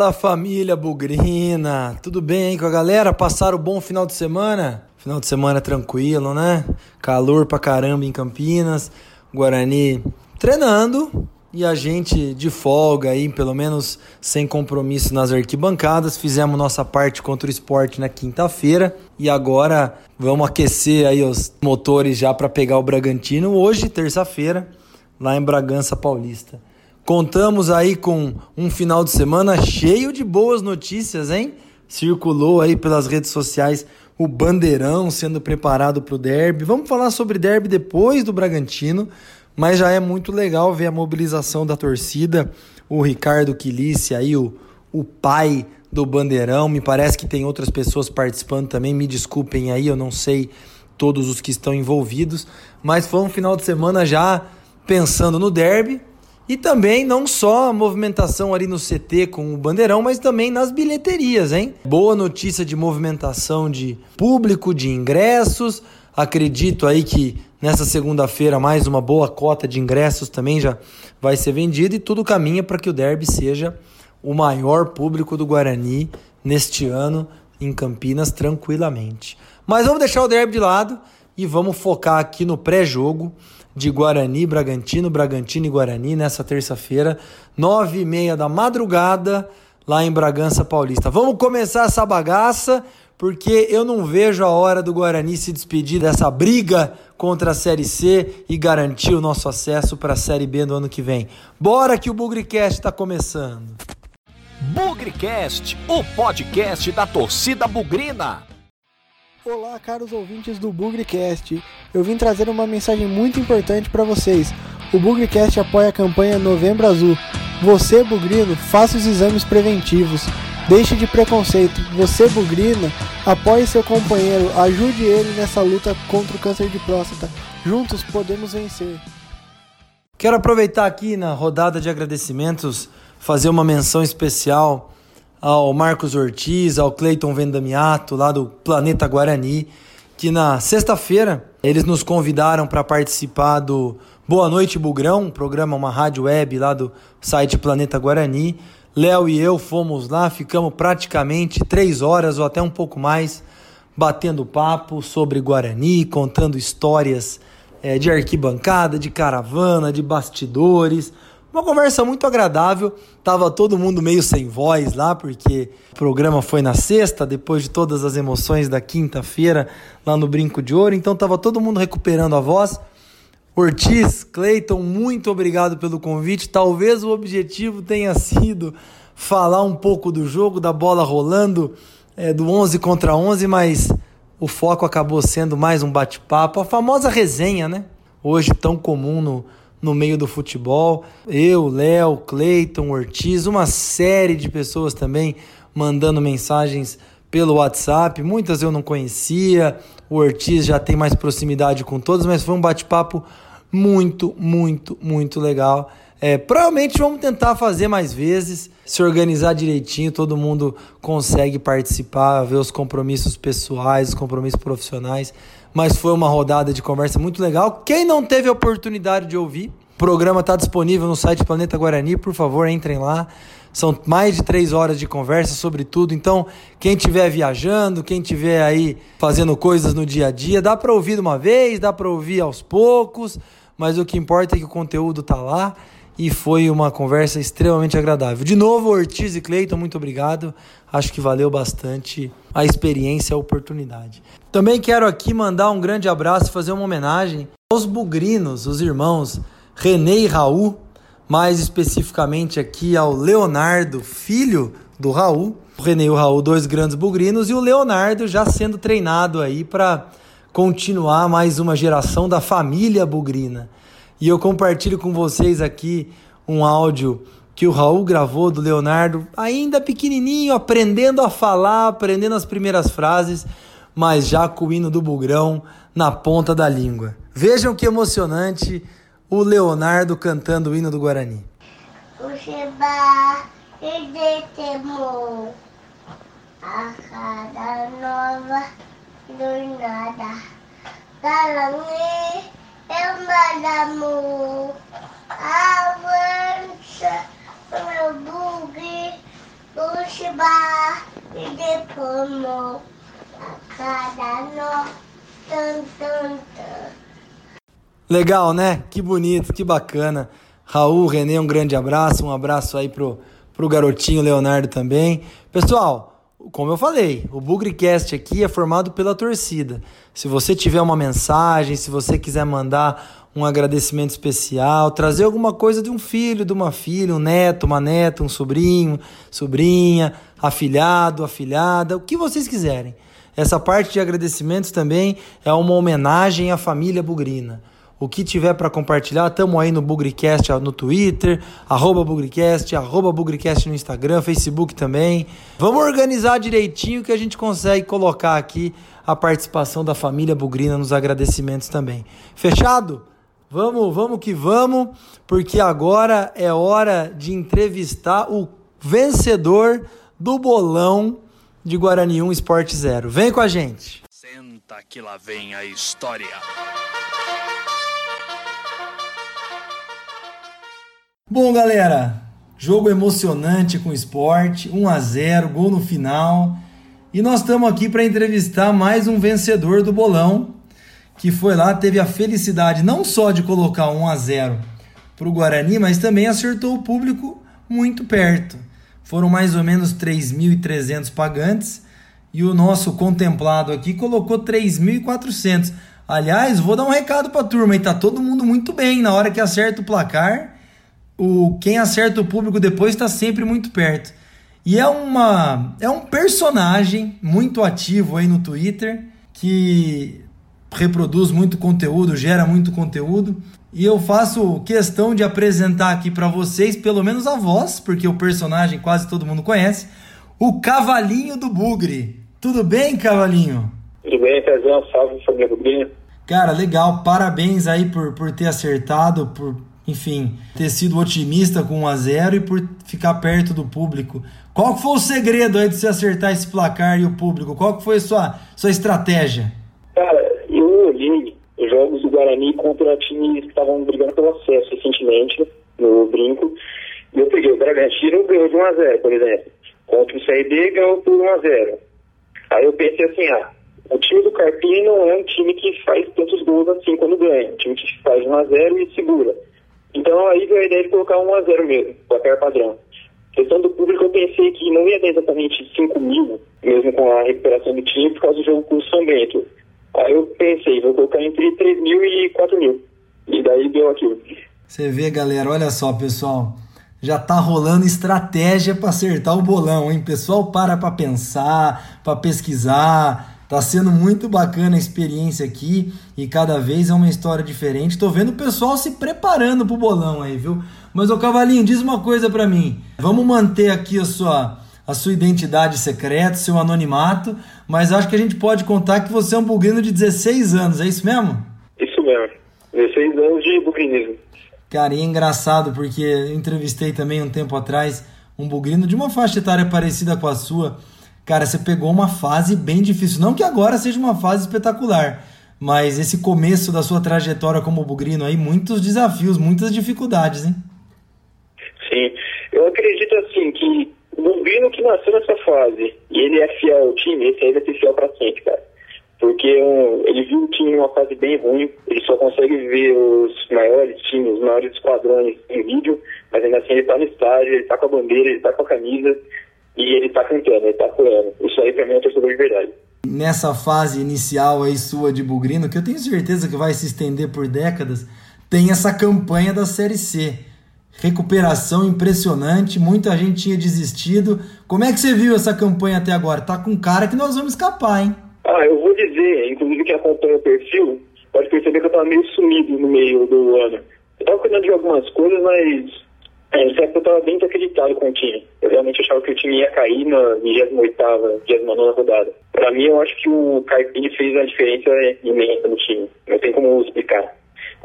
Fala família Bugrina, tudo bem com a galera? Passaram um bom final de semana? Final de semana tranquilo, né? Calor pra caramba em Campinas, Guarani treinando e a gente de folga aí, pelo menos sem compromisso nas arquibancadas. Fizemos nossa parte contra o esporte na quinta-feira e agora vamos aquecer aí os motores já para pegar o Bragantino hoje, terça-feira, lá em Bragança Paulista. Contamos aí com um final de semana cheio de boas notícias, hein? Circulou aí pelas redes sociais o bandeirão sendo preparado para o derby. Vamos falar sobre derby depois do Bragantino, mas já é muito legal ver a mobilização da torcida. O Ricardo Quilice aí, o, o pai do bandeirão. Me parece que tem outras pessoas participando também. Me desculpem aí, eu não sei todos os que estão envolvidos, mas foi um final de semana já pensando no derby e também não só a movimentação ali no CT com o bandeirão, mas também nas bilheterias, hein? Boa notícia de movimentação de público, de ingressos. Acredito aí que nessa segunda-feira mais uma boa cota de ingressos também já vai ser vendida e tudo caminha para que o derby seja o maior público do Guarani neste ano em Campinas tranquilamente. Mas vamos deixar o derby de lado e vamos focar aqui no pré-jogo de Guarani, Bragantino, Bragantino e Guarani nessa terça-feira, nove e meia da madrugada, lá em Bragança Paulista. Vamos começar essa bagaça, porque eu não vejo a hora do Guarani se despedir dessa briga contra a Série C e garantir o nosso acesso para a Série B no ano que vem. Bora que o Bugricast está começando. Bugricast, o podcast da torcida bugrina. Olá, caros ouvintes do Bugrecast. Eu vim trazer uma mensagem muito importante para vocês. O Bugrecast apoia a campanha Novembro Azul. Você, bugrino, faça os exames preventivos. Deixe de preconceito. Você, bugrina, apoie seu companheiro. Ajude ele nessa luta contra o câncer de próstata. Juntos podemos vencer. Quero aproveitar aqui na rodada de agradecimentos, fazer uma menção especial ao Marcos Ortiz, ao Cleiton Vendamiato, lá do Planeta Guarani, que na sexta-feira eles nos convidaram para participar do Boa Noite Bugrão, um programa, uma rádio web lá do site Planeta Guarani. Léo e eu fomos lá, ficamos praticamente três horas ou até um pouco mais batendo papo sobre Guarani, contando histórias é, de arquibancada, de caravana, de bastidores. Uma conversa muito agradável. Tava todo mundo meio sem voz lá, porque o programa foi na sexta, depois de todas as emoções da quinta-feira lá no Brinco de Ouro. Então tava todo mundo recuperando a voz. Ortiz, Cleiton, muito obrigado pelo convite. Talvez o objetivo tenha sido falar um pouco do jogo, da bola rolando, é, do 11 contra 11, mas o foco acabou sendo mais um bate-papo, a famosa resenha, né? Hoje tão comum no, no meio do futebol. Eu, Léo, Cleiton, Ortiz, uma série de pessoas também mandando mensagens pelo WhatsApp. Muitas eu não conhecia. O Ortiz já tem mais proximidade com todos, mas foi um bate-papo muito, muito, muito legal. É, provavelmente vamos tentar fazer mais vezes, se organizar direitinho, todo mundo consegue participar, ver os compromissos pessoais, os compromissos profissionais mas foi uma rodada de conversa muito legal. Quem não teve a oportunidade de ouvir, o programa está disponível no site Planeta Guarani, por favor, entrem lá. São mais de três horas de conversa sobre tudo. Então, quem estiver viajando, quem estiver aí fazendo coisas no dia a dia, dá para ouvir de uma vez, dá para ouvir aos poucos, mas o que importa é que o conteúdo está lá e foi uma conversa extremamente agradável. De novo, Ortiz e Cleiton, muito obrigado. Acho que valeu bastante a experiência, a oportunidade. Também quero aqui mandar um grande abraço e fazer uma homenagem aos bugrinos, os irmãos René e Raul, mais especificamente aqui ao Leonardo, filho do Raul. O René e o Raul, dois grandes bugrinos, e o Leonardo já sendo treinado aí para continuar mais uma geração da família bugrina. E eu compartilho com vocês aqui um áudio que o Raul gravou do Leonardo, ainda pequenininho, aprendendo a falar, aprendendo as primeiras frases, mas já com o hino do Bugrão na ponta da língua. Vejam que emocionante o Leonardo cantando o hino do Guarani. a cada nova do nada. Mandamo avança meu bug Bushba e depois a cada tan. Legal, né? Que bonito, que bacana. Raul, Renê, um grande abraço. Um abraço aí pro, pro garotinho Leonardo também. Pessoal, como eu falei, o Bugrecast aqui é formado pela torcida. Se você tiver uma mensagem, se você quiser mandar um agradecimento especial, trazer alguma coisa de um filho, de uma filha, um neto, uma neta, um sobrinho, sobrinha, afilhado, afilhada, o que vocês quiserem. Essa parte de agradecimentos também é uma homenagem à família bugrina. O que tiver para compartilhar, estamos aí no Bugricast no Twitter, arroba Bugricast, arroba Bugricast no Instagram, Facebook também. Vamos organizar direitinho que a gente consegue colocar aqui a participação da família bugrina nos agradecimentos também. Fechado? Vamos, vamos que vamos, porque agora é hora de entrevistar o vencedor do bolão de Guarani 1 Sport Zero. Vem com a gente. Senta que lá vem a história. Bom, galera, jogo emocionante com esporte, 1 a 0, gol no final. E nós estamos aqui para entrevistar mais um vencedor do bolão, que foi lá, teve a felicidade não só de colocar 1 a 0 para o Guarani, mas também acertou o público muito perto. Foram mais ou menos 3.300 pagantes e o nosso contemplado aqui colocou 3.400. Aliás, vou dar um recado para a turma, e tá todo mundo muito bem na hora que acerta o placar o quem acerta o público depois está sempre muito perto. E é uma é um personagem muito ativo aí no Twitter que reproduz muito conteúdo, gera muito conteúdo. E eu faço questão de apresentar aqui para vocês, pelo menos a voz, porque o personagem quase todo mundo conhece, o Cavalinho do Bugre. Tudo bem, Cavalinho? Tudo bem, Pezão? Salve, família Bugrinha. Cara, legal. Parabéns aí por, por ter acertado, por enfim, ter sido otimista com 1 a 0 e por ficar perto do público. Qual foi o segredo aí de você acertar esse placar e o público? Qual foi a sua, sua estratégia? Cara, eu olhei os jogos do Guarani contra times que estavam brigando pelo acesso recentemente no brinco. E eu peguei o Bragantino ganhou de 1 a 0 por exemplo. Contra o CRB ganhou por 1 a 0 Aí eu pensei assim, ah, o time do Carpini não é um time que faz tantos gols assim quando ganha. É um time que faz 1 a 0 e segura. Então aí veio a ideia de colocar 1 a 0 mesmo, placar padrão. Questão do público, eu pensei que não ia ter exatamente 5 mil, mesmo com a recuperação do time, por causa do jogo com São Bento. Aí eu pensei, vou colocar entre 3 mil e 4 mil. E daí deu aquilo. Você vê, galera, olha só, pessoal. Já tá rolando estratégia para acertar o bolão, hein? Pessoal para para pensar, para pesquisar, Tá sendo muito bacana a experiência aqui e cada vez é uma história diferente. Tô vendo o pessoal se preparando pro bolão aí, viu? Mas o Cavalinho, diz uma coisa para mim. Vamos manter aqui a sua a sua identidade secreta, seu anonimato, mas acho que a gente pode contar que você é um bugrino de 16 anos, é isso mesmo? Isso mesmo. 16 anos de bugrinismo. Cara, e é engraçado porque eu entrevistei também um tempo atrás um bugrino de uma faixa etária parecida com a sua Cara, você pegou uma fase bem difícil. Não que agora seja uma fase espetacular, mas esse começo da sua trajetória como bugrino aí, muitos desafios, muitas dificuldades, hein? Sim, eu acredito assim que o bugrino que nasceu nessa fase e ele é fiel ao time, esse aí vai ser fiel para sempre, cara. Porque um, ele viu o time em uma fase bem ruim, ele só consegue ver os maiores times, os maiores esquadrões em vídeo, mas ainda assim ele tá no estádio, ele tá com a bandeira, ele tá com a camisa, e ele tá cantando, ele tá curando. Isso aí pra mim é um torcedor de verdade. Nessa fase inicial aí sua de Bugrino, que eu tenho certeza que vai se estender por décadas, tem essa campanha da Série C. Recuperação impressionante, muita gente tinha desistido. Como é que você viu essa campanha até agora? Tá com cara que nós vamos escapar, hein? Ah, eu vou dizer, inclusive quem acompanha o perfil, pode perceber que eu tava meio sumido no meio do ano. Eu tava cuidando de algumas coisas, mas é, eu estava bem desacreditado com o time. Eu realmente achava time ia cair na 28ª, 29 rodada. Para mim, eu acho que o Carpini fez uma diferença imensa no time. Não tem como explicar,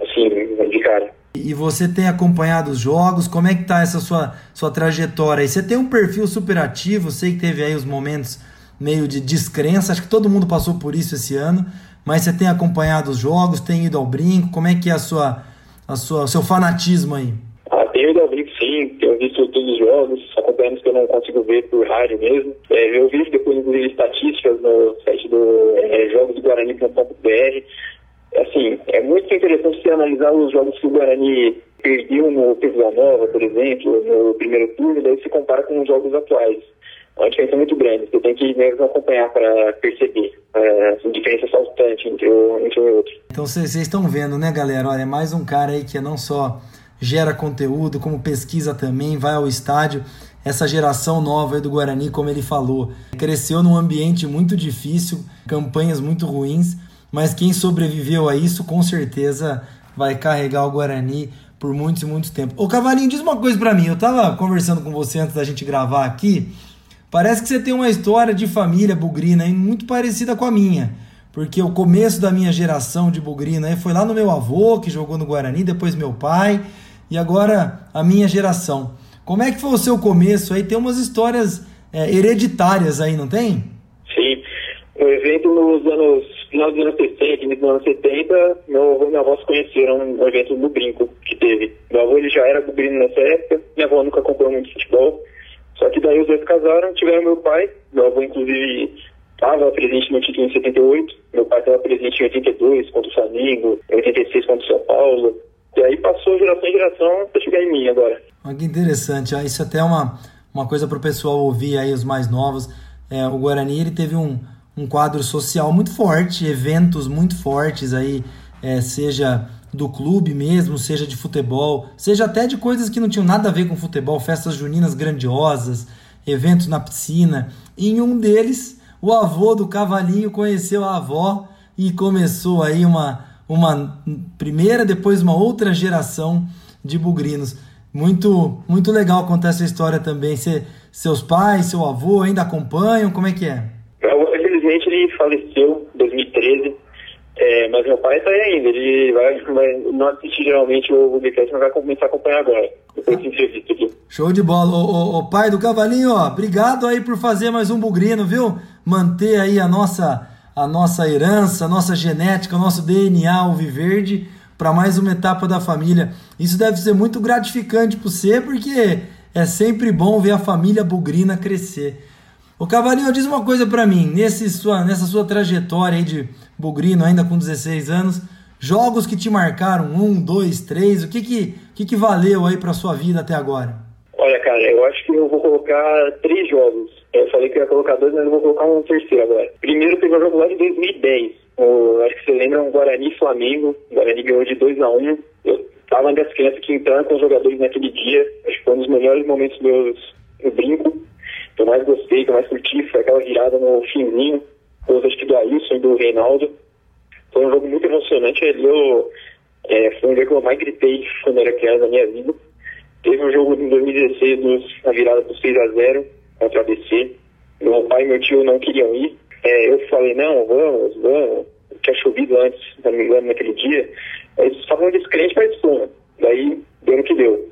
assim, de cara. E você tem acompanhado os jogos? Como é que tá essa sua, sua trajetória aí? Você tem um perfil super ativo, sei que teve aí os momentos meio de descrença, acho que todo mundo passou por isso esse ano, mas você tem acompanhado os jogos, tem ido ao brinco, como é que é a sua, a sua, o seu fanatismo aí? Tenho visto todos os jogos, acompanhando que eu não consigo ver por rádio mesmo. É, eu vi depois, inclusive, estatísticas no site do é, Jogos do Guarani.com.br. Assim, é muito interessante se analisar os jogos que o Guarani perdeu no Vila Nova, por exemplo, no primeiro turno, daí se compara com os jogos atuais. É uma diferença muito grande. Você tem que mesmo acompanhar para perceber é, a diferença saltante entre, o, entre um e outro. Então vocês estão vendo, né, galera? Olha, é mais um cara aí que não só gera conteúdo, como pesquisa também, vai ao estádio. Essa geração nova do Guarani, como ele falou, cresceu num ambiente muito difícil, campanhas muito ruins, mas quem sobreviveu a isso com certeza vai carregar o Guarani por muito e muito tempo. Ô Cavalinho, diz uma coisa para mim. Eu tava conversando com você antes da gente gravar aqui. Parece que você tem uma história de família bugrina muito parecida com a minha. Porque o começo da minha geração de bugrina foi lá no meu avô, que jogou no Guarani, depois meu pai, e agora a minha geração. Como é que foi o seu começo aí? Tem umas histórias é, hereditárias aí, não tem? Sim. O evento nos anos final dos anos 60, início dos anos 70, meu avô e minha avó se conheceram no evento do Brinco que teve. Meu avô ele já era bugrino nessa época, minha avó nunca acompanhou muito futebol. Só que daí os dois casaram, tiveram meu pai, meu avô inclusive estava presente no título em 78, meu pai estava presente em 82 contra o Flamengo, em 86 contra o São Paulo. E aí passou geração em geração para chegar em mim agora. Olha que interessante, isso até é uma, uma coisa para o pessoal ouvir aí, os mais novos. É, o Guarani ele teve um, um quadro social muito forte, eventos muito fortes aí, é, seja do clube mesmo, seja de futebol, seja até de coisas que não tinham nada a ver com futebol, festas juninas grandiosas, eventos na piscina. E em um deles, o avô do cavalinho conheceu a avó e começou aí uma, uma primeira, depois uma outra geração de bugrinos. Muito, muito legal contar essa história também. Cê, seus pais, seu avô ainda acompanham? Como é que é? Infelizmente ele faleceu em 2013, é, mas meu pai está aí ainda. Ele vai, vai não assistir geralmente o podcast, mas vai começar a acompanhar agora, depois entrevista aqui. Show de bola. O, o, o, pai do Cavalinho, ó, obrigado aí por fazer mais um bugrino, viu? Manter aí a nossa, a nossa herança, a nossa genética, o nosso DNA alviverde para mais uma etapa da família. Isso deve ser muito gratificante para você, porque é sempre bom ver a família bugrina crescer. O Cavalinho, diz uma coisa para mim, nesse sua, nessa sua trajetória de bugrino, ainda com 16 anos, jogos que te marcaram, um, dois, três, o que que, que, que valeu aí para sua vida até agora? Olha, cara, eu acho que eu vou colocar três jogos. Eu falei que ia colocar dois, mas eu vou colocar um terceiro agora. Primeiro teve um jogo lá de 2010. O, acho que você lembra um Guarani Flamengo. O Guarani ganhou de 2 a 1 um. Eu tava das crianças que entraram com os jogadores naquele dia. Acho que foi um dos melhores momentos meus no brinco que eu mais gostei, que eu mais curti, foi aquela virada no finzinho, gols acho que do Alisson e do Reinaldo. Foi um jogo muito emocionante, eu, é, foi um jogo que eu mais gritei quando era criança na minha vida. Teve um jogo em 2016, nos, a virada por 6 a 0 contra a ABC. Meu pai e meu tio não queriam ir. É, eu falei, não, vamos, vamos. Tinha chovido antes, não me engano, naquele dia. Eles estavam descrentes, mas fomos. Daí deu no que deu.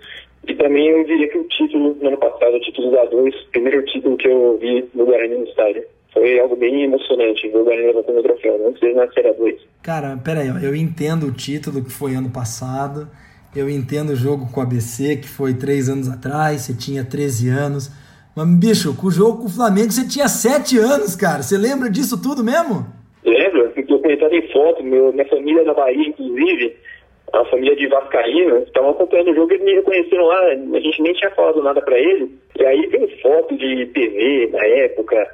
E também eu diria que o título no ano passado, o título da dois, primeiro título que eu vi no Guarani no estádio. Foi algo bem emocionante ver o Guarani levantando o troféu, antes dele na Série 2. Cara, peraí, eu entendo o título que foi ano passado, eu entendo o jogo com o ABC, que foi três anos atrás, você tinha 13 anos. Mas, bicho, com o jogo com o Flamengo você tinha 7 anos, cara. Você lembra disso tudo mesmo? Lembro, estou comentando em foto, meu, minha família é da Bahia, inclusive, a família de Vascaíno, estavam acompanhando o jogo e eles me reconheceram lá, a gente nem tinha falado nada para ele. E aí tem foto de TV na época,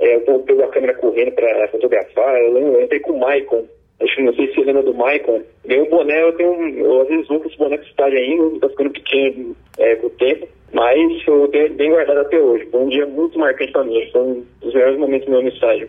é, povo pegou a câmera correndo para fotografar, eu, eu entrei com o Maicon, acho que não sei se lembra do ganhei um boné, eu tenho, eu às vezes uso esse boné com estádio ainda, tá ficando pequeno é, com o tempo, mas eu tenho bem guardado até hoje, foi um dia muito marcante para mim, foi um dos melhores momentos do meu estádio.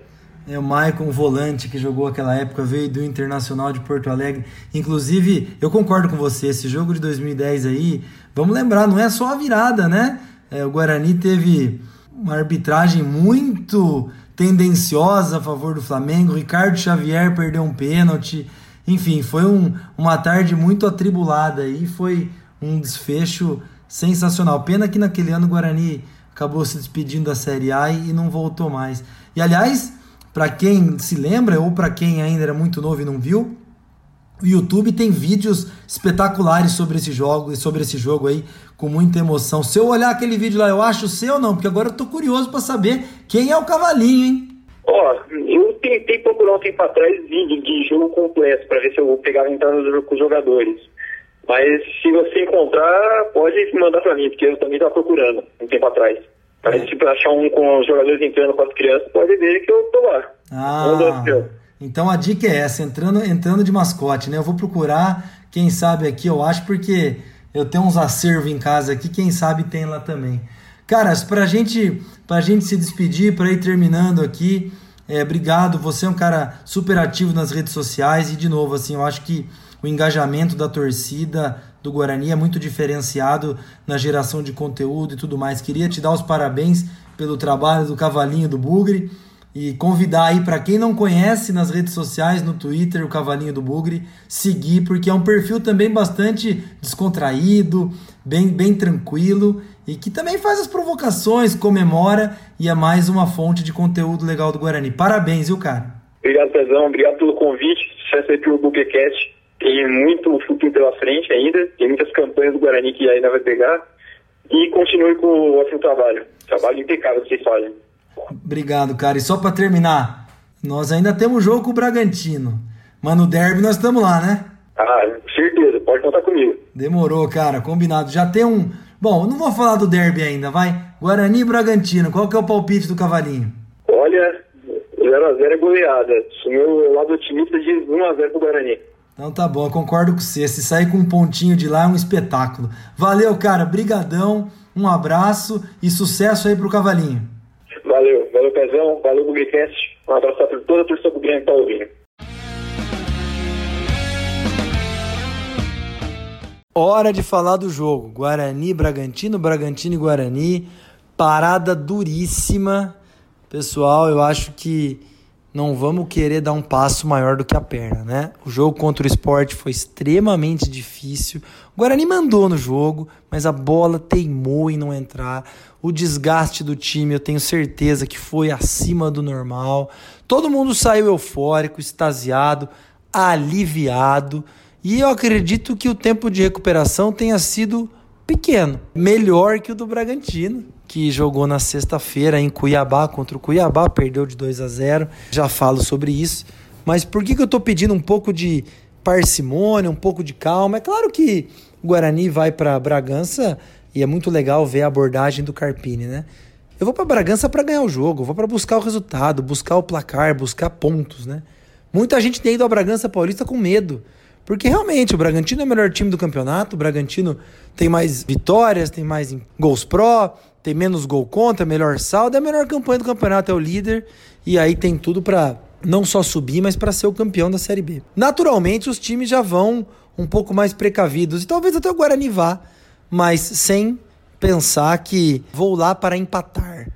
É, o Maicon, volante, que jogou aquela época, veio do Internacional de Porto Alegre. Inclusive, eu concordo com você, esse jogo de 2010 aí, vamos lembrar, não é só a virada, né? É, o Guarani teve uma arbitragem muito tendenciosa a favor do Flamengo. Ricardo Xavier perdeu um pênalti. Enfim, foi um, uma tarde muito atribulada e foi um desfecho sensacional. Pena que naquele ano o Guarani acabou se despedindo da Série A e não voltou mais. E aliás, para quem se lembra ou para quem ainda era muito novo e não viu, O YouTube tem vídeos espetaculares sobre esse jogo, sobre esse jogo aí, com muita emoção. Se eu olhar aquele vídeo lá, eu acho seu ou não? Porque agora eu tô curioso para saber quem é o cavalinho, hein? Ó, eu tentei procurar um tempo atrás vídeo de jogo completo para ver se eu pegava jogo com os jogadores. Mas se você encontrar, pode mandar para mim, porque eu também estava procurando um tempo atrás. Mas se tipo, achar um com os jogadores entrando com as crianças, pode ver que eu tô lá. Ah, então a dica é essa, entrando, entrando de mascote, né? Eu vou procurar, quem sabe aqui eu acho, porque eu tenho uns acervos em casa aqui, quem sabe tem lá também. Caras, pra gente, pra gente se despedir, para ir terminando aqui, é, obrigado, você é um cara super ativo nas redes sociais e de novo, assim, eu acho que o engajamento da torcida do Guarani é muito diferenciado na geração de conteúdo e tudo mais. Queria te dar os parabéns pelo trabalho do Cavalinho do Bugre e convidar aí para quem não conhece nas redes sociais, no Twitter, o Cavalinho do Bugre, seguir, porque é um perfil também bastante descontraído, bem, bem tranquilo e que também faz as provocações, comemora e é mais uma fonte de conteúdo legal do Guarani. Parabéns, viu, cara? Obrigado, Pezão. Obrigado pelo convite. Sucesso aí pelo Bugrecast. Tem muito futuro pela frente ainda. Tem muitas campanhas do Guarani que ainda vai pegar. E continue com o ótimo trabalho. Trabalho impecável que vocês fazem. Obrigado, cara. E só para terminar, nós ainda temos jogo com o Bragantino. Mas no derby nós estamos lá, né? Ah, certeza. Pode contar comigo. Demorou, cara. Combinado. Já tem um. Bom, não vou falar do derby ainda, vai. Guarani e Bragantino. Qual que é o palpite do Cavalinho? Olha, 0x0 é goleada. O meu lado otimista diz 1x0 pro Guarani. Então tá bom, eu concordo com você. Se sair com um pontinho de lá é um espetáculo. Valeu, cara. Brigadão. Um abraço e sucesso aí pro Cavalinho. Valeu, valeu, Pezão, valeu, Bugrecast. Um abraço para toda a torcida do Grêmio que tá ouvindo. Hora de falar do jogo. Guarani, Bragantino, Bragantino e Guarani. Parada duríssima. Pessoal, eu acho que não vamos querer dar um passo maior do que a perna, né? O jogo contra o esporte foi extremamente difícil. O Guarani mandou no jogo, mas a bola teimou em não entrar. O desgaste do time, eu tenho certeza que foi acima do normal. Todo mundo saiu eufórico, extasiado, aliviado. E eu acredito que o tempo de recuperação tenha sido pequeno, melhor que o do Bragantino, que jogou na sexta-feira em Cuiabá contra o Cuiabá, perdeu de 2 a 0. Já falo sobre isso. Mas por que, que eu estou pedindo um pouco de parcimônia, um pouco de calma? É claro que o Guarani vai para Bragança e é muito legal ver a abordagem do Carpini, né? Eu vou para Bragança para ganhar o jogo, vou para buscar o resultado, buscar o placar, buscar pontos, né? Muita gente tem ido a Bragança Paulista com medo. Porque realmente o Bragantino é o melhor time do campeonato, o Bragantino tem mais vitórias, tem mais gols pró, tem menos gol contra, melhor saldo, é a melhor campanha do campeonato, é o líder, e aí tem tudo para não só subir, mas para ser o campeão da Série B. Naturalmente, os times já vão um pouco mais precavidos, e talvez até o Guarani vá, mas sem pensar que vou lá para empatar.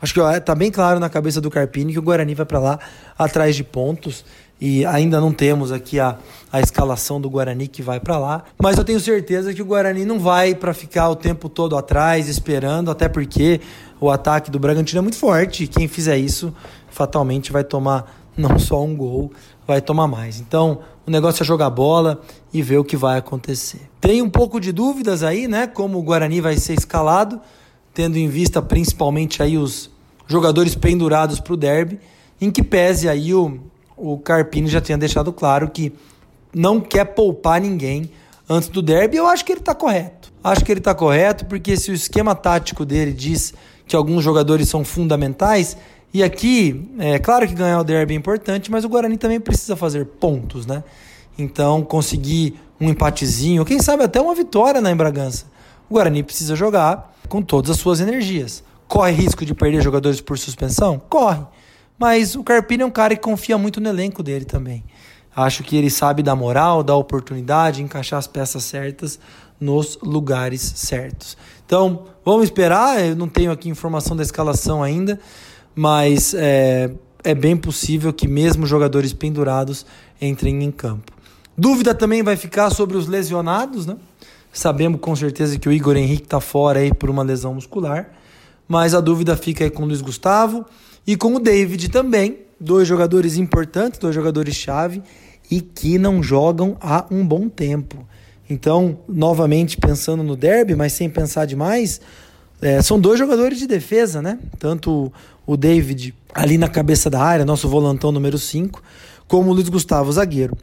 Acho que ó, tá bem claro na cabeça do Carpini que o Guarani vai para lá atrás de pontos e ainda não temos aqui a, a escalação do Guarani que vai para lá, mas eu tenho certeza que o Guarani não vai para ficar o tempo todo atrás esperando, até porque o ataque do Bragantino é muito forte e quem fizer isso fatalmente vai tomar não só um gol, vai tomar mais. Então, o negócio é jogar bola e ver o que vai acontecer. Tem um pouco de dúvidas aí, né, como o Guarani vai ser escalado, tendo em vista principalmente aí os jogadores pendurados para o derby, em que pese aí o o Carpini já tinha deixado claro que não quer poupar ninguém antes do derby. Eu acho que ele está correto. Acho que ele está correto porque se o esquema tático dele diz que alguns jogadores são fundamentais, e aqui, é claro que ganhar o derby é importante, mas o Guarani também precisa fazer pontos, né? Então, conseguir um empatezinho, quem sabe até uma vitória na Embragança. O Guarani precisa jogar com todas as suas energias. Corre risco de perder jogadores por suspensão? Corre. Mas o Carpini é um cara que confia muito no elenco dele também. Acho que ele sabe dar moral, dar oportunidade, encaixar as peças certas nos lugares certos. Então, vamos esperar. Eu não tenho aqui informação da escalação ainda, mas é, é bem possível que mesmo jogadores pendurados entrem em campo. Dúvida também vai ficar sobre os lesionados, né? Sabemos com certeza que o Igor Henrique está fora aí por uma lesão muscular, mas a dúvida fica aí com o Luiz Gustavo. E com o David também, dois jogadores importantes, dois jogadores-chave, e que não jogam há um bom tempo. Então, novamente pensando no derby, mas sem pensar demais, é, são dois jogadores de defesa, né? Tanto o David ali na cabeça da área, nosso volantão número 5, como o Luiz Gustavo, zagueiro.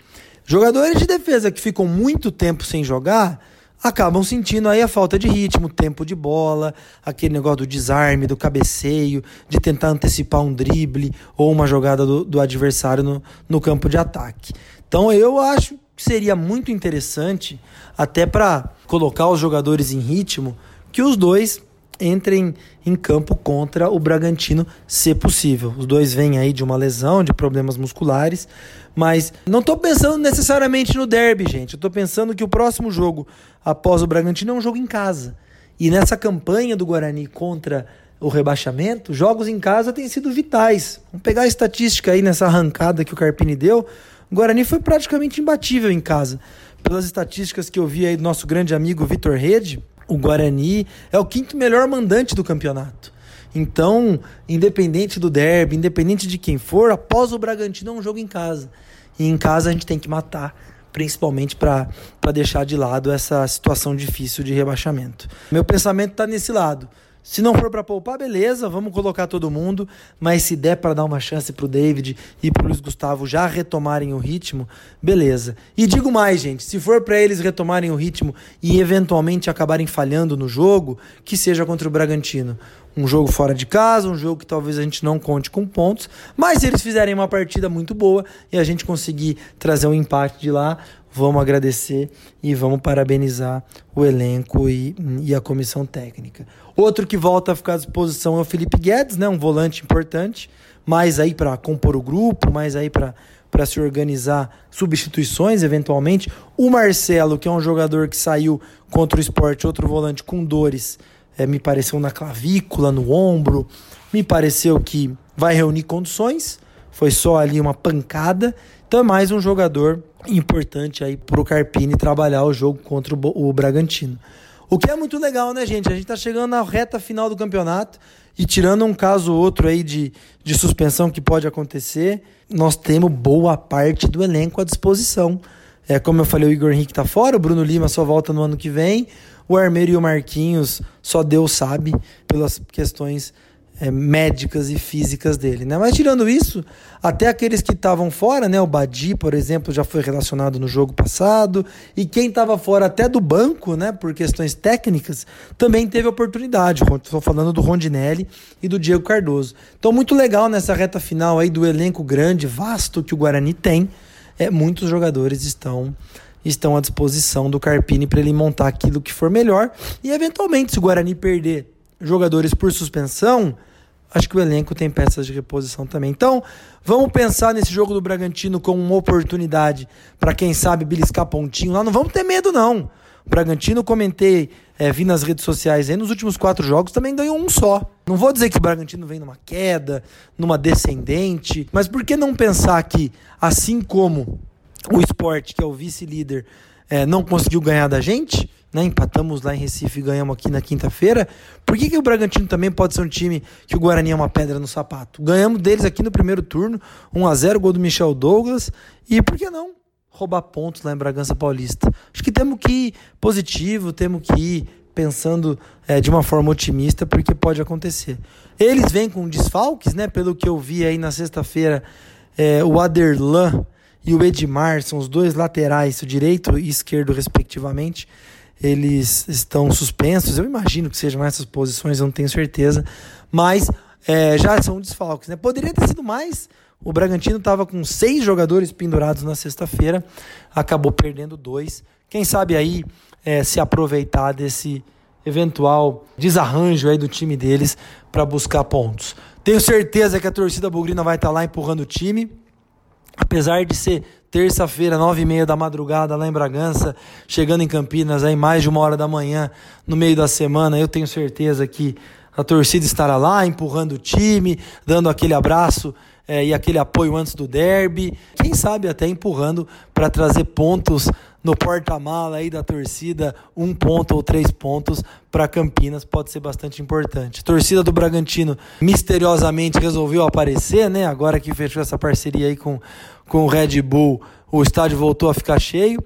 Jogadores de defesa que ficam muito tempo sem jogar acabam sentindo aí a falta de ritmo, tempo de bola, aquele negócio do desarme, do cabeceio, de tentar antecipar um drible ou uma jogada do, do adversário no, no campo de ataque. Então eu acho que seria muito interessante, até para colocar os jogadores em ritmo, que os dois entrem em campo contra o Bragantino, se possível. Os dois vêm aí de uma lesão, de problemas musculares, mas não estou pensando necessariamente no derby, gente. Estou pensando que o próximo jogo após o Bragantino é um jogo em casa. E nessa campanha do Guarani contra o rebaixamento, jogos em casa têm sido vitais. Vamos pegar a estatística aí nessa arrancada que o Carpini deu. O Guarani foi praticamente imbatível em casa. Pelas estatísticas que eu vi aí do nosso grande amigo Vitor Rede, o Guarani é o quinto melhor mandante do campeonato. Então, independente do derby, independente de quem for, após o Bragantino é um jogo em casa. E em casa a gente tem que matar, principalmente para deixar de lado essa situação difícil de rebaixamento. Meu pensamento está nesse lado. Se não for para poupar, beleza, vamos colocar todo mundo, mas se der para dar uma chance para o David e para o Luiz Gustavo já retomarem o ritmo, beleza. E digo mais, gente, se for para eles retomarem o ritmo e eventualmente acabarem falhando no jogo, que seja contra o Bragantino. Um jogo fora de casa, um jogo que talvez a gente não conte com pontos, mas se eles fizerem uma partida muito boa e a gente conseguir trazer um empate de lá, vamos agradecer e vamos parabenizar o elenco e, e a comissão técnica. Outro que volta a ficar à disposição é o Felipe Guedes, né, um volante importante, mais aí para compor o grupo, mais aí para para se organizar substituições eventualmente. O Marcelo, que é um jogador que saiu contra o esporte, outro volante com dores, é, me pareceu na clavícula, no ombro, me pareceu que vai reunir condições, foi só ali uma pancada. Então é mais um jogador importante aí para o Carpini trabalhar o jogo contra o, o Bragantino. O que é muito legal, né, gente? A gente está chegando na reta final do campeonato e tirando um caso ou outro aí de, de suspensão que pode acontecer, nós temos boa parte do elenco à disposição. É, como eu falei, o Igor Henrique está fora, o Bruno Lima só volta no ano que vem, o Armeiro e o Marquinhos, só Deus sabe, pelas questões é, médicas e físicas dele, né? Mas tirando isso, até aqueles que estavam fora, né? O Badi, por exemplo, já foi relacionado no jogo passado, e quem estava fora até do banco, né? Por questões técnicas, também teve oportunidade. Estou falando do Rondinelli e do Diego Cardoso. Então, muito legal nessa reta final aí do elenco grande, vasto que o Guarani tem. É, muitos jogadores estão estão à disposição do Carpini para ele montar aquilo que for melhor. E eventualmente, se o Guarani perder jogadores por suspensão, acho que o elenco tem peças de reposição também. Então, vamos pensar nesse jogo do Bragantino como uma oportunidade para quem sabe beliscar pontinho lá. Não vamos ter medo, não. O Bragantino, comentei, é, vi nas redes sociais aí, nos últimos quatro jogos também ganhou um só. Não vou dizer que o Bragantino vem numa queda, numa descendente, mas por que não pensar que, assim como o esporte, que é o vice-líder, é, não conseguiu ganhar da gente, né? Empatamos lá em Recife e ganhamos aqui na quinta-feira. Por que, que o Bragantino também pode ser um time que o Guarani é uma pedra no sapato? Ganhamos deles aqui no primeiro turno, 1 a 0 gol do Michel Douglas. E por que não roubar pontos lá em Bragança Paulista? Acho que temos que ir positivo, temos que ir pensando é, de uma forma otimista, porque pode acontecer. Eles vêm com desfalques, né? Pelo que eu vi aí na sexta-feira, é, o Aderlan e o Edmar são os dois laterais, o direito e esquerdo, respectivamente eles estão suspensos. Eu imagino que sejam essas posições, eu não tenho certeza. Mas é, já são desfalques. Né? Poderia ter sido mais. O Bragantino estava com seis jogadores pendurados na sexta-feira, acabou perdendo dois. Quem sabe aí é, se aproveitar desse eventual desarranjo aí do time deles para buscar pontos. Tenho certeza que a torcida bugrina vai estar tá lá empurrando o time. Apesar de ser terça-feira, nove e meia da madrugada, lá em Bragança, chegando em Campinas, aí mais de uma hora da manhã, no meio da semana, eu tenho certeza que a torcida estará lá, empurrando o time, dando aquele abraço é, e aquele apoio antes do derby. Quem sabe até empurrando para trazer pontos no porta-mala aí da torcida, um ponto ou três pontos para Campinas pode ser bastante importante. Torcida do Bragantino misteriosamente resolveu aparecer, né? Agora que fechou essa parceria aí com, com o Red Bull, o estádio voltou a ficar cheio.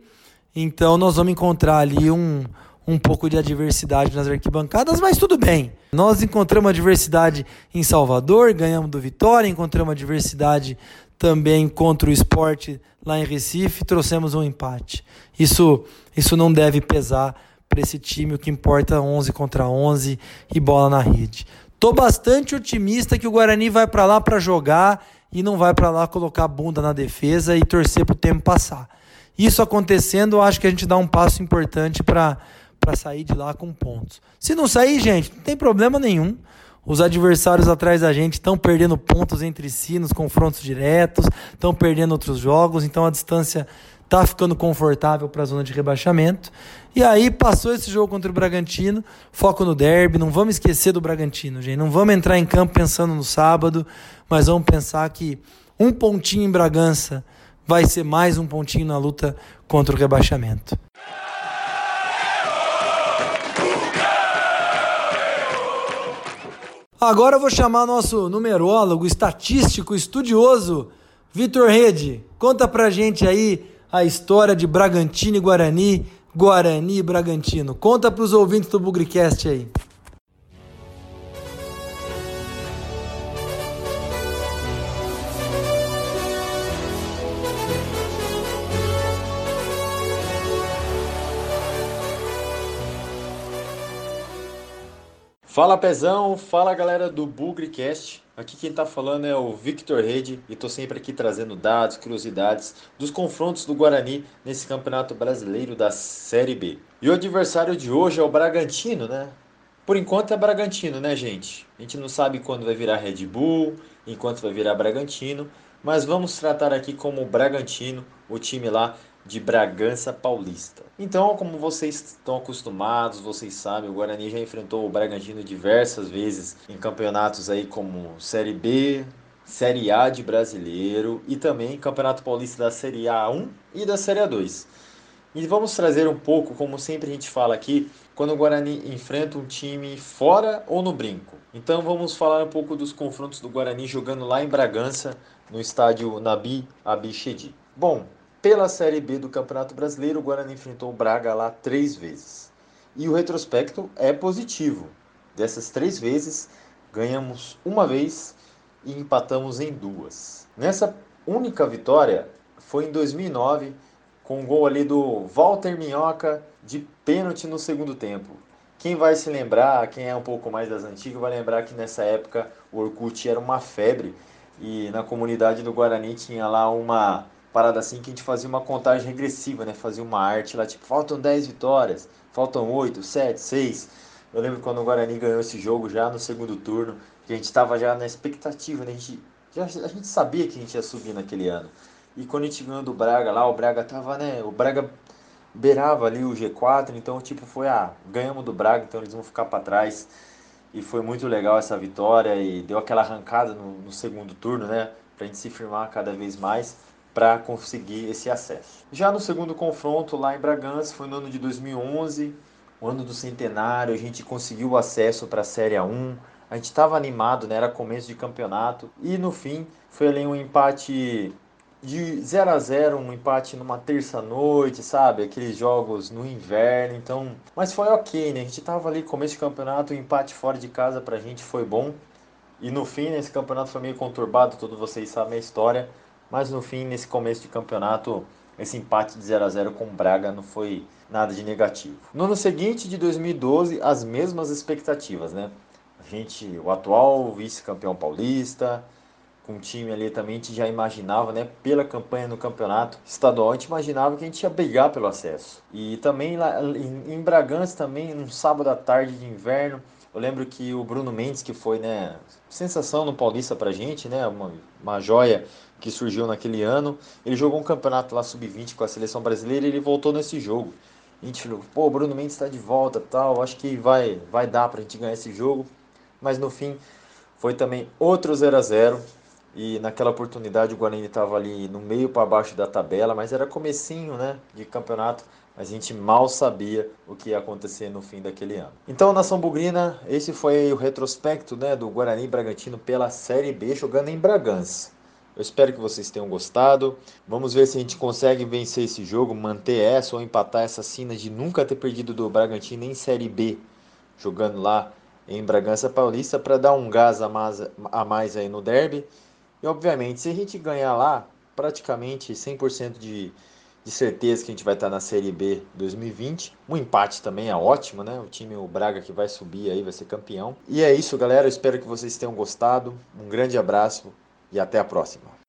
Então nós vamos encontrar ali um, um pouco de adversidade nas arquibancadas, mas tudo bem. Nós encontramos adversidade em Salvador, ganhamos do Vitória, encontramos adversidade também contra o esporte lá em Recife, trouxemos um empate. Isso, isso não deve pesar para esse time, o que importa 11 contra 11 e bola na rede. Tô bastante otimista que o Guarani vai para lá para jogar e não vai para lá colocar a bunda na defesa e torcer para o tempo passar. Isso acontecendo, eu acho que a gente dá um passo importante para sair de lá com pontos. Se não sair, gente, não tem problema nenhum. Os adversários atrás da gente estão perdendo pontos entre si nos confrontos diretos, estão perdendo outros jogos, então a distância está ficando confortável para a zona de rebaixamento. E aí passou esse jogo contra o Bragantino, foco no derby, não vamos esquecer do Bragantino, gente. Não vamos entrar em campo pensando no sábado, mas vamos pensar que um pontinho em Bragança vai ser mais um pontinho na luta contra o rebaixamento. Agora eu vou chamar nosso numerólogo, estatístico, estudioso, Vitor Rede. Conta pra gente aí a história de Bragantino e Guarani, Guarani e Bragantino. Conta pros ouvintes do Bugricast aí. Fala Pezão, fala galera do Bugrecast. Aqui quem tá falando é o Victor Rede e tô sempre aqui trazendo dados, curiosidades dos confrontos do Guarani nesse Campeonato Brasileiro da Série B. E o adversário de hoje é o Bragantino, né? Por enquanto é Bragantino, né, gente? A gente não sabe quando vai virar Red Bull, enquanto vai virar Bragantino, mas vamos tratar aqui como Bragantino, o time lá de Bragança Paulista. Então, como vocês estão acostumados, vocês sabem, o Guarani já enfrentou o Bragantino diversas vezes em campeonatos aí como Série B, Série A de Brasileiro e também Campeonato Paulista da Série A1 e da Série A2. E vamos trazer um pouco, como sempre a gente fala aqui, quando o Guarani enfrenta um time fora ou no brinco. Então vamos falar um pouco dos confrontos do Guarani jogando lá em Bragança, no estádio Nabi Abichedi. Bom, pela Série B do Campeonato Brasileiro, o Guarani enfrentou o Braga lá três vezes. E o retrospecto é positivo. Dessas três vezes, ganhamos uma vez e empatamos em duas. Nessa única vitória foi em 2009, com um gol ali do Walter Minhoca de pênalti no segundo tempo. Quem vai se lembrar, quem é um pouco mais das antigas, vai lembrar que nessa época o Orkut era uma febre e na comunidade do Guarani tinha lá uma parada assim que a gente fazia uma contagem regressiva, né? Fazia uma arte lá, tipo, faltam 10 vitórias, faltam 8, 7, 6. Eu lembro quando o Guarani ganhou esse jogo já no segundo turno, que a gente estava já na expectativa, né? A gente, já, a gente sabia que a gente ia subir naquele ano. E quando a gente ganhou do Braga lá, o Braga tava, né? O Braga beirava ali o G4, então tipo foi, ah, ganhamos do Braga, então eles vão ficar para trás. E foi muito legal essa vitória e deu aquela arrancada no, no segundo turno, né? Pra gente se firmar cada vez mais para conseguir esse acesso. Já no segundo confronto lá em Bragança, foi no ano de 2011, o ano do centenário, a gente conseguiu o acesso para a Série A1. A gente estava animado, né? era começo de campeonato e no fim foi ali um empate de 0 a 0 um empate numa terça-noite, sabe? Aqueles jogos no inverno, então. Mas foi ok, né? A gente tava ali começo de campeonato, o empate fora de casa pra gente foi bom. E no fim, esse campeonato foi meio conturbado, todos vocês sabem a história. Mas no fim, nesse começo de campeonato, esse empate de 0 a 0 com o Braga não foi nada de negativo. No ano seguinte, de 2012, as mesmas expectativas, né? A gente, o atual vice-campeão paulista, com o time ali também, a gente já imaginava, né, pela campanha no campeonato estadual, a gente imaginava que a gente ia brigar pelo acesso. E também lá em, Bragança também, num sábado à tarde de inverno, eu lembro que o Bruno Mendes, que foi, né, sensação no Paulista pra gente, né, uma, uma joia que surgiu naquele ano, ele jogou um campeonato lá sub-20 com a seleção brasileira e ele voltou nesse jogo. A gente falou, pô, o Bruno Mendes está de volta tal, acho que vai, vai dar pra gente ganhar esse jogo. Mas no fim, foi também outro 0 a 0 e naquela oportunidade o Guarani estava ali no meio para baixo da tabela, mas era comecinho, né, de campeonato a gente mal sabia o que ia acontecer no fim daquele ano. Então, nação bugrina, esse foi o retrospecto né, do Guarani Bragantino pela Série B, jogando em Bragança. Eu espero que vocês tenham gostado. Vamos ver se a gente consegue vencer esse jogo, manter essa ou empatar essa cena de nunca ter perdido do Bragantino em Série B, jogando lá em Bragança Paulista para dar um gás a mais, a mais aí no derby. E obviamente, se a gente ganhar lá, praticamente 100% de, de certeza que a gente vai estar na Série B 2020. Um empate também é ótimo, né? O time, o Braga que vai subir aí, vai ser campeão. E é isso, galera. Eu espero que vocês tenham gostado. Um grande abraço e até a próxima.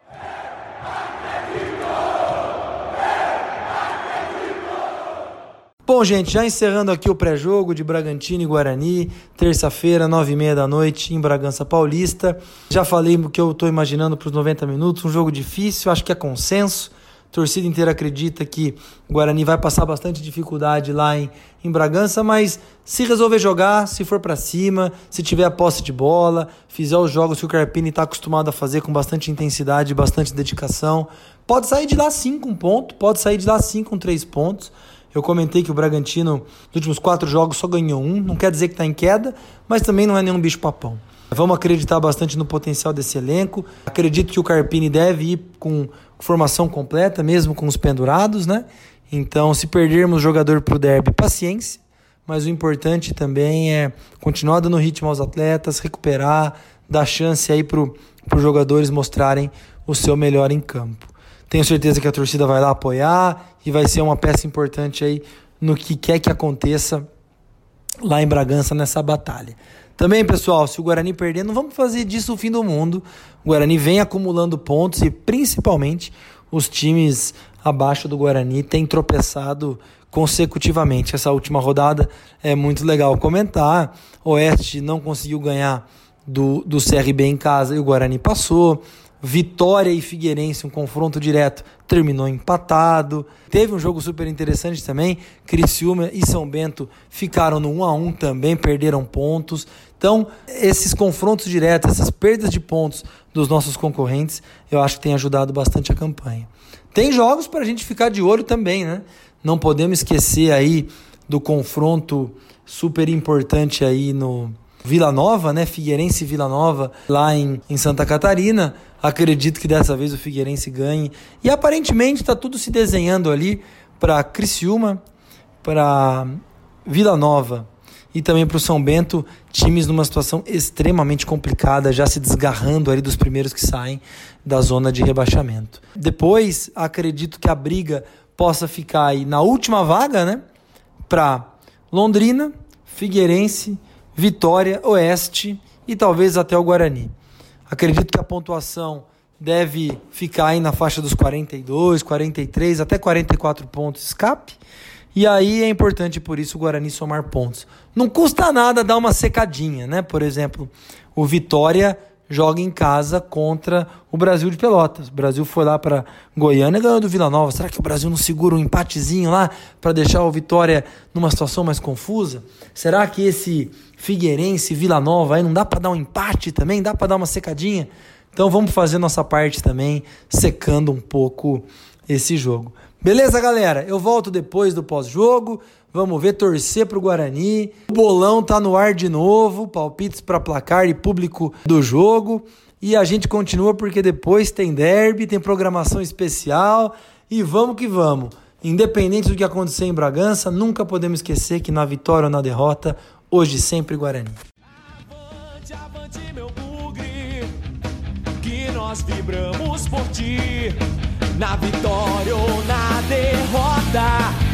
Bom, gente, já encerrando aqui o pré-jogo de Bragantino e Guarani, terça-feira, nove e meia da noite, em Bragança Paulista. Já falei o que eu estou imaginando para os 90 minutos, um jogo difícil, acho que é consenso. A torcida inteira acredita que o Guarani vai passar bastante dificuldade lá em, em Bragança, mas se resolver jogar, se for para cima, se tiver a posse de bola, fizer os jogos que o Carpini está acostumado a fazer com bastante intensidade, bastante dedicação, pode sair de lá sim com um ponto, pode sair de lá sim com três pontos. Eu comentei que o Bragantino, nos últimos quatro jogos, só ganhou um. Não quer dizer que está em queda, mas também não é nenhum bicho-papão. Vamos acreditar bastante no potencial desse elenco. Acredito que o Carpini deve ir com formação completa, mesmo com os pendurados, né? Então, se perdermos jogador para o derby, paciência. Mas o importante também é continuar dando ritmo aos atletas, recuperar, dar chance aí para os jogadores mostrarem o seu melhor em campo. Tenho certeza que a torcida vai lá apoiar e vai ser uma peça importante aí no que quer que aconteça lá em Bragança nessa batalha. Também, pessoal, se o Guarani perder, não vamos fazer disso o fim do mundo. O Guarani vem acumulando pontos e principalmente os times abaixo do Guarani têm tropeçado consecutivamente. Essa última rodada é muito legal comentar. Oeste não conseguiu ganhar do, do CRB em casa e o Guarani passou. Vitória e Figueirense, um confronto direto, terminou empatado. Teve um jogo super interessante também. Criciúma e São Bento ficaram no 1 a 1 também, perderam pontos. Então, esses confrontos diretos, essas perdas de pontos dos nossos concorrentes, eu acho que tem ajudado bastante a campanha. Tem jogos para a gente ficar de olho também, né? Não podemos esquecer aí do confronto super importante aí no Vila Nova, né? Figueirense Vila Nova, lá em, em Santa Catarina. Acredito que dessa vez o Figueirense ganhe. E aparentemente está tudo se desenhando ali para Criciúma, para Vila Nova e também para o São Bento, times numa situação extremamente complicada, já se desgarrando ali dos primeiros que saem da zona de rebaixamento. Depois, acredito que a briga possa ficar aí na última vaga, né? Para Londrina, Figueirense, Vitória, Oeste e talvez até o Guarani. Acredito que a pontuação deve ficar aí na faixa dos 42, 43, até 44 pontos escape. E aí é importante por isso o Guarani somar pontos. Não custa nada dar uma secadinha, né? Por exemplo, o Vitória joga em casa contra o Brasil de Pelotas. O Brasil foi lá para Goiânia e ganhou do Vila Nova. Será que o Brasil não segura um empatezinho lá para deixar o Vitória numa situação mais confusa? Será que esse Figueirense, Vila Nova aí não dá para dar um empate também? Dá para dar uma secadinha? Então vamos fazer nossa parte também, secando um pouco esse jogo. Beleza, galera? Eu volto depois do pós-jogo. Vamos ver, torcer pro Guarani. O bolão tá no ar de novo, palpites para placar e público do jogo. E a gente continua porque depois tem derby, tem programação especial e vamos que vamos. Independente do que acontecer em Bragança, nunca podemos esquecer que na vitória ou na derrota, hoje sempre Guarani. Avante, avante, meu bugre, que nós vibramos por ti, na vitória ou na derrota